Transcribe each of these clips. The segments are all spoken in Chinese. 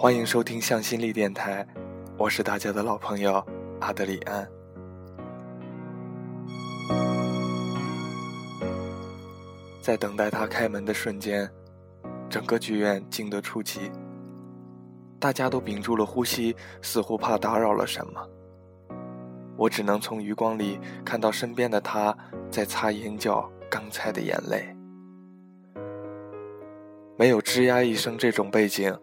欢迎收听向心力电台，我是大家的老朋友阿德里安。在等待他开门的瞬间，整个剧院静得出奇，大家都屏住了呼吸，似乎怕打扰了什么。我只能从余光里看到身边的他在擦眼角刚才的眼泪。没有吱呀一声这种背景。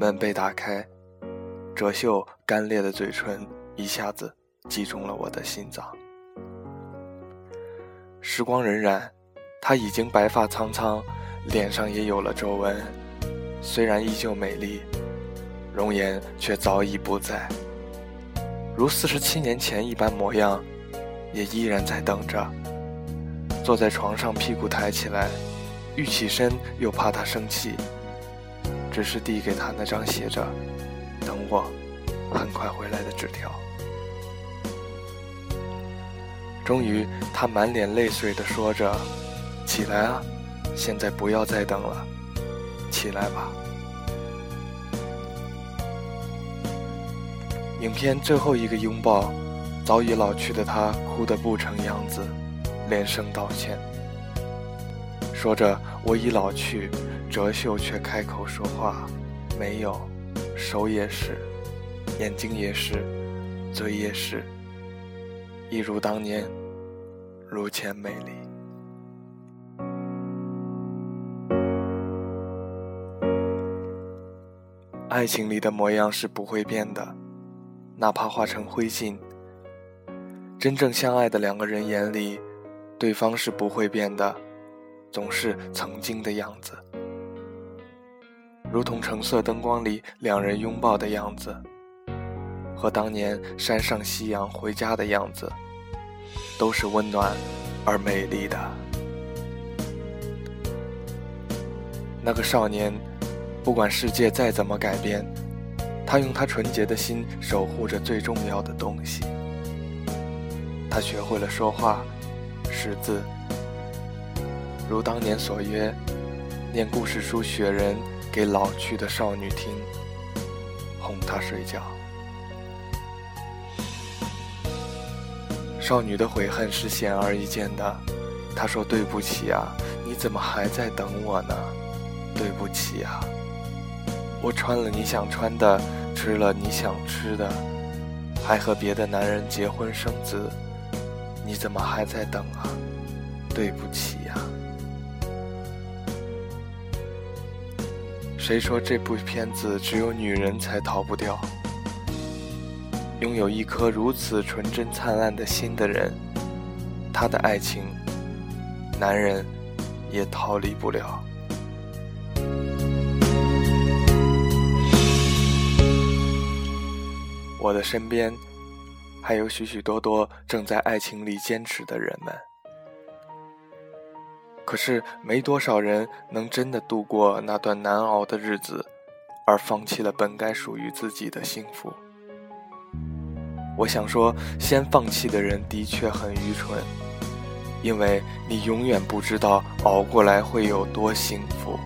门被打开，哲秀干裂的嘴唇一下子击中了我的心脏。时光荏苒，她已经白发苍苍，脸上也有了皱纹，虽然依旧美丽，容颜却早已不在，如四十七年前一般模样，也依然在等着。坐在床上，屁股抬起来，欲起身又怕他生气。只是递给他那张写着“等我，很快回来”的纸条。终于，他满脸泪水地说着：“起来啊，现在不要再等了，起来吧。”影片最后一个拥抱，早已老去的他哭得不成样子，连声道歉，说着：“我已老去。”哲秀却开口说话，没有，手也是，眼睛也是，嘴也是，一如当年，如前美丽。爱情里的模样是不会变的，哪怕化成灰烬。真正相爱的两个人眼里，对方是不会变的，总是曾经的样子。如同橙色灯光里两人拥抱的样子，和当年山上夕阳回家的样子，都是温暖而美丽的。那个少年，不管世界再怎么改变，他用他纯洁的心守护着最重要的东西。他学会了说话、识字，如当年所约，念故事书雪人。给老去的少女听，哄她睡觉。少女的悔恨是显而易见的，她说：“对不起啊，你怎么还在等我呢？对不起啊，我穿了你想穿的，吃了你想吃的，还和别的男人结婚生子，你怎么还在等啊？对不起谁说这部片子只有女人才逃不掉？拥有一颗如此纯真灿烂的心的人，他的爱情，男人也逃离不了。我的身边，还有许许多多正在爱情里坚持的人们。可是没多少人能真的度过那段难熬的日子，而放弃了本该属于自己的幸福。我想说，先放弃的人的确很愚蠢，因为你永远不知道熬过来会有多幸福，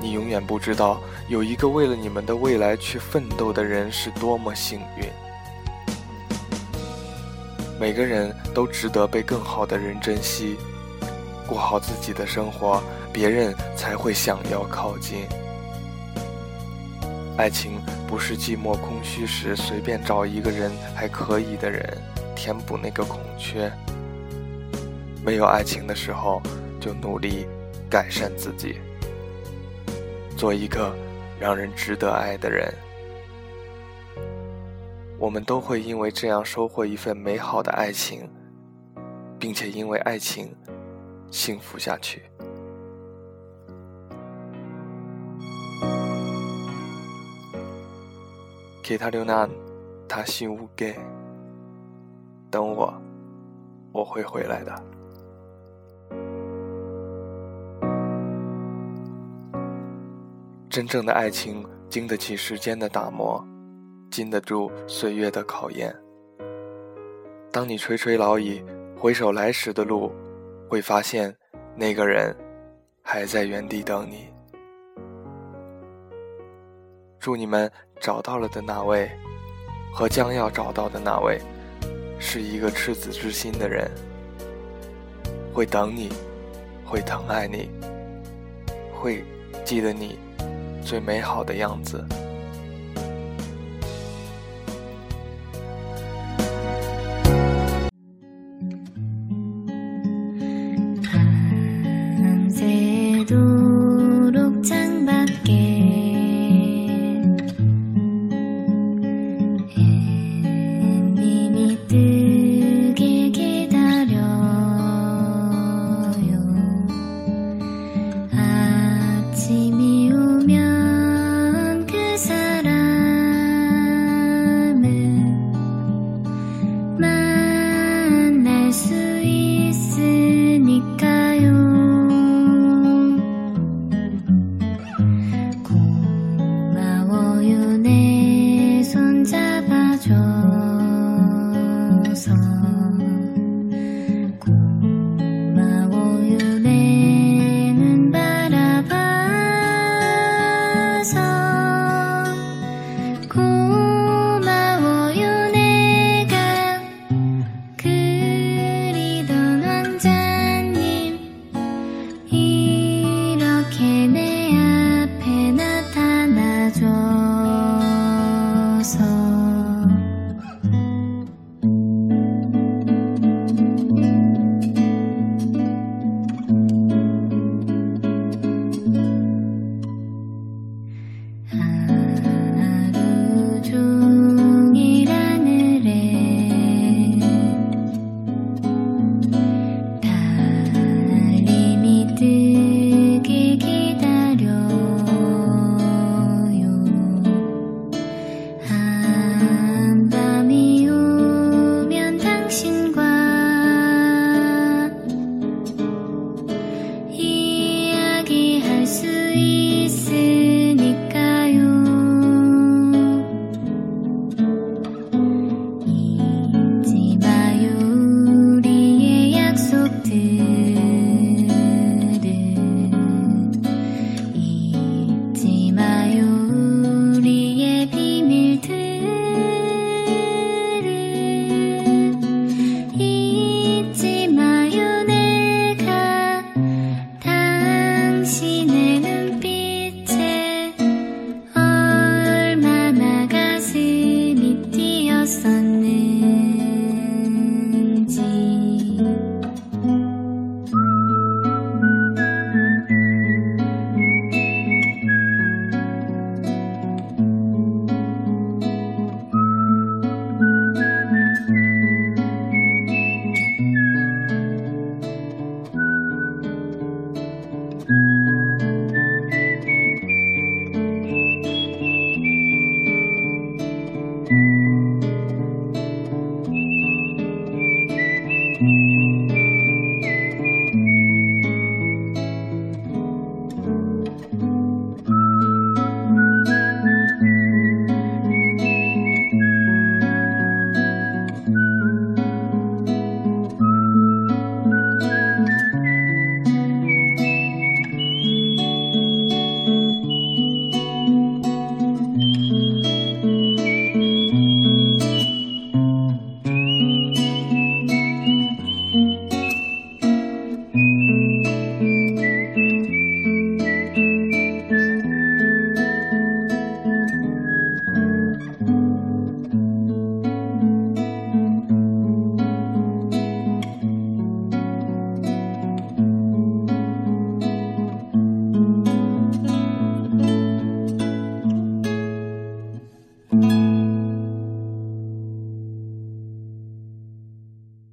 你永远不知道有一个为了你们的未来去奋斗的人是多么幸运。每个人都值得被更好的人珍惜。过好自己的生活，别人才会想要靠近。爱情不是寂寞空虚时随便找一个人还可以的人，填补那个空缺。没有爱情的时候，就努力改善自己，做一个让人值得爱的人。我们都会因为这样收获一份美好的爱情，并且因为爱情。幸福下去。给他留难，他心无给。等我，我会回来的。真正的爱情经得起时间的打磨，经得住岁月的考验。当你垂垂老矣，回首来时的路。会发现，那个人还在原地等你。祝你们找到了的那位，和将要找到的那位，是一个赤子之心的人，会等你，会疼爱你，会记得你最美好的样子。